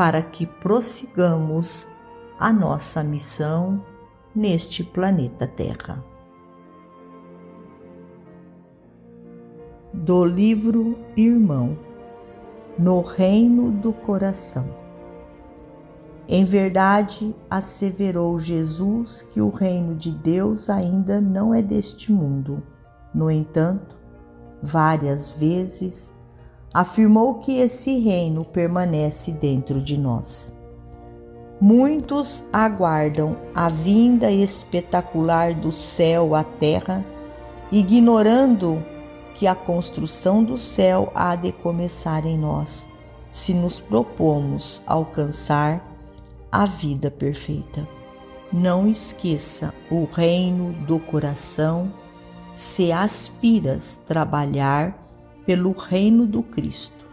para que prossigamos a nossa missão neste planeta Terra. Do livro Irmão, no Reino do Coração. Em verdade, asseverou Jesus que o reino de Deus ainda não é deste mundo. No entanto, várias vezes afirmou que esse reino permanece dentro de nós. Muitos aguardam a vinda espetacular do céu à terra, ignorando que a construção do céu há de começar em nós, se nos propomos alcançar a vida perfeita. Não esqueça o reino do coração se aspiras trabalhar pelo reino do Cristo.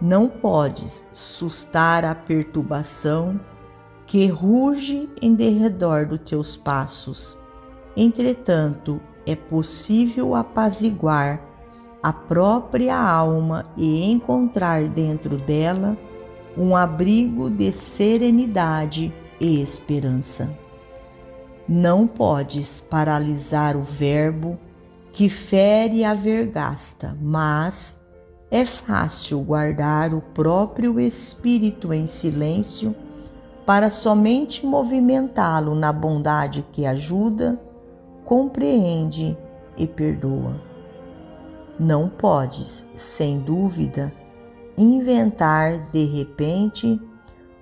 Não podes sustar a perturbação que ruge em derredor dos teus passos. Entretanto, é possível apaziguar a própria alma e encontrar dentro dela um abrigo de serenidade e esperança. Não podes paralisar o Verbo que fere a vergasta, mas é fácil guardar o próprio espírito em silêncio para somente movimentá-lo na bondade que ajuda, compreende e perdoa. Não podes, sem dúvida, inventar de repente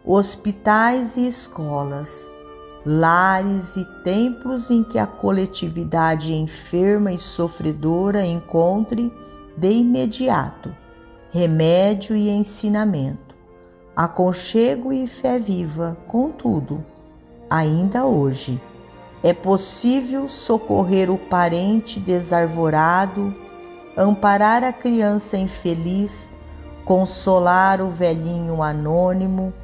hospitais e escolas lares e templos em que a coletividade enferma e sofredora encontre de imediato remédio e ensinamento, aconchego e fé viva. Contudo, ainda hoje, é possível socorrer o parente desarvorado, amparar a criança infeliz, consolar o velhinho anônimo,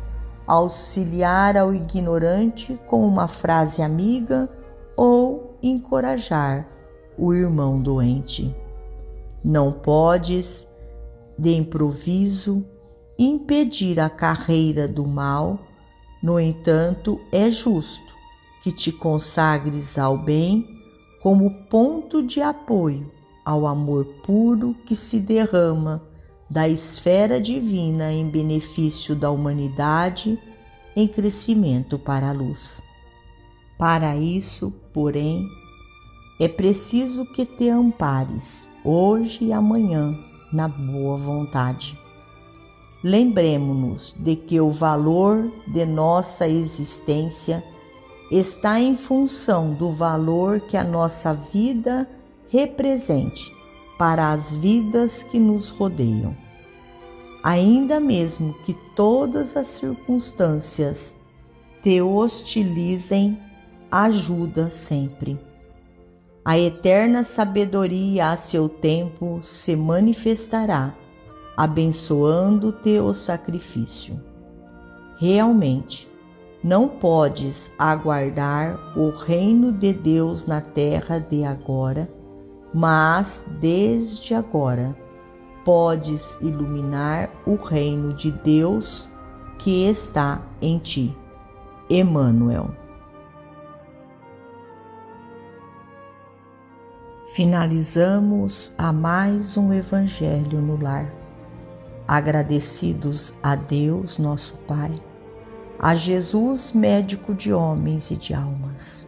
auxiliar ao ignorante com uma frase amiga ou encorajar o irmão doente. Não podes, de improviso, impedir a carreira do mal, no entanto, é justo que te consagres ao bem como ponto de apoio ao amor puro que se derrama da esfera divina em benefício da humanidade em crescimento para a luz. Para isso, porém, é preciso que te ampares hoje e amanhã na boa vontade. Lembremos-nos de que o valor de nossa existência está em função do valor que a nossa vida represente para as vidas que nos rodeiam. Ainda mesmo que todas as circunstâncias te hostilizem, ajuda sempre. A eterna sabedoria a seu tempo se manifestará, abençoando-te o sacrifício. Realmente, não podes aguardar o reino de Deus na terra de agora mas desde agora podes iluminar o reino de Deus que está em ti. Emmanuel. Finalizamos a mais um Evangelho no Lar. Agradecidos a Deus, nosso Pai, a Jesus, médico de homens e de almas,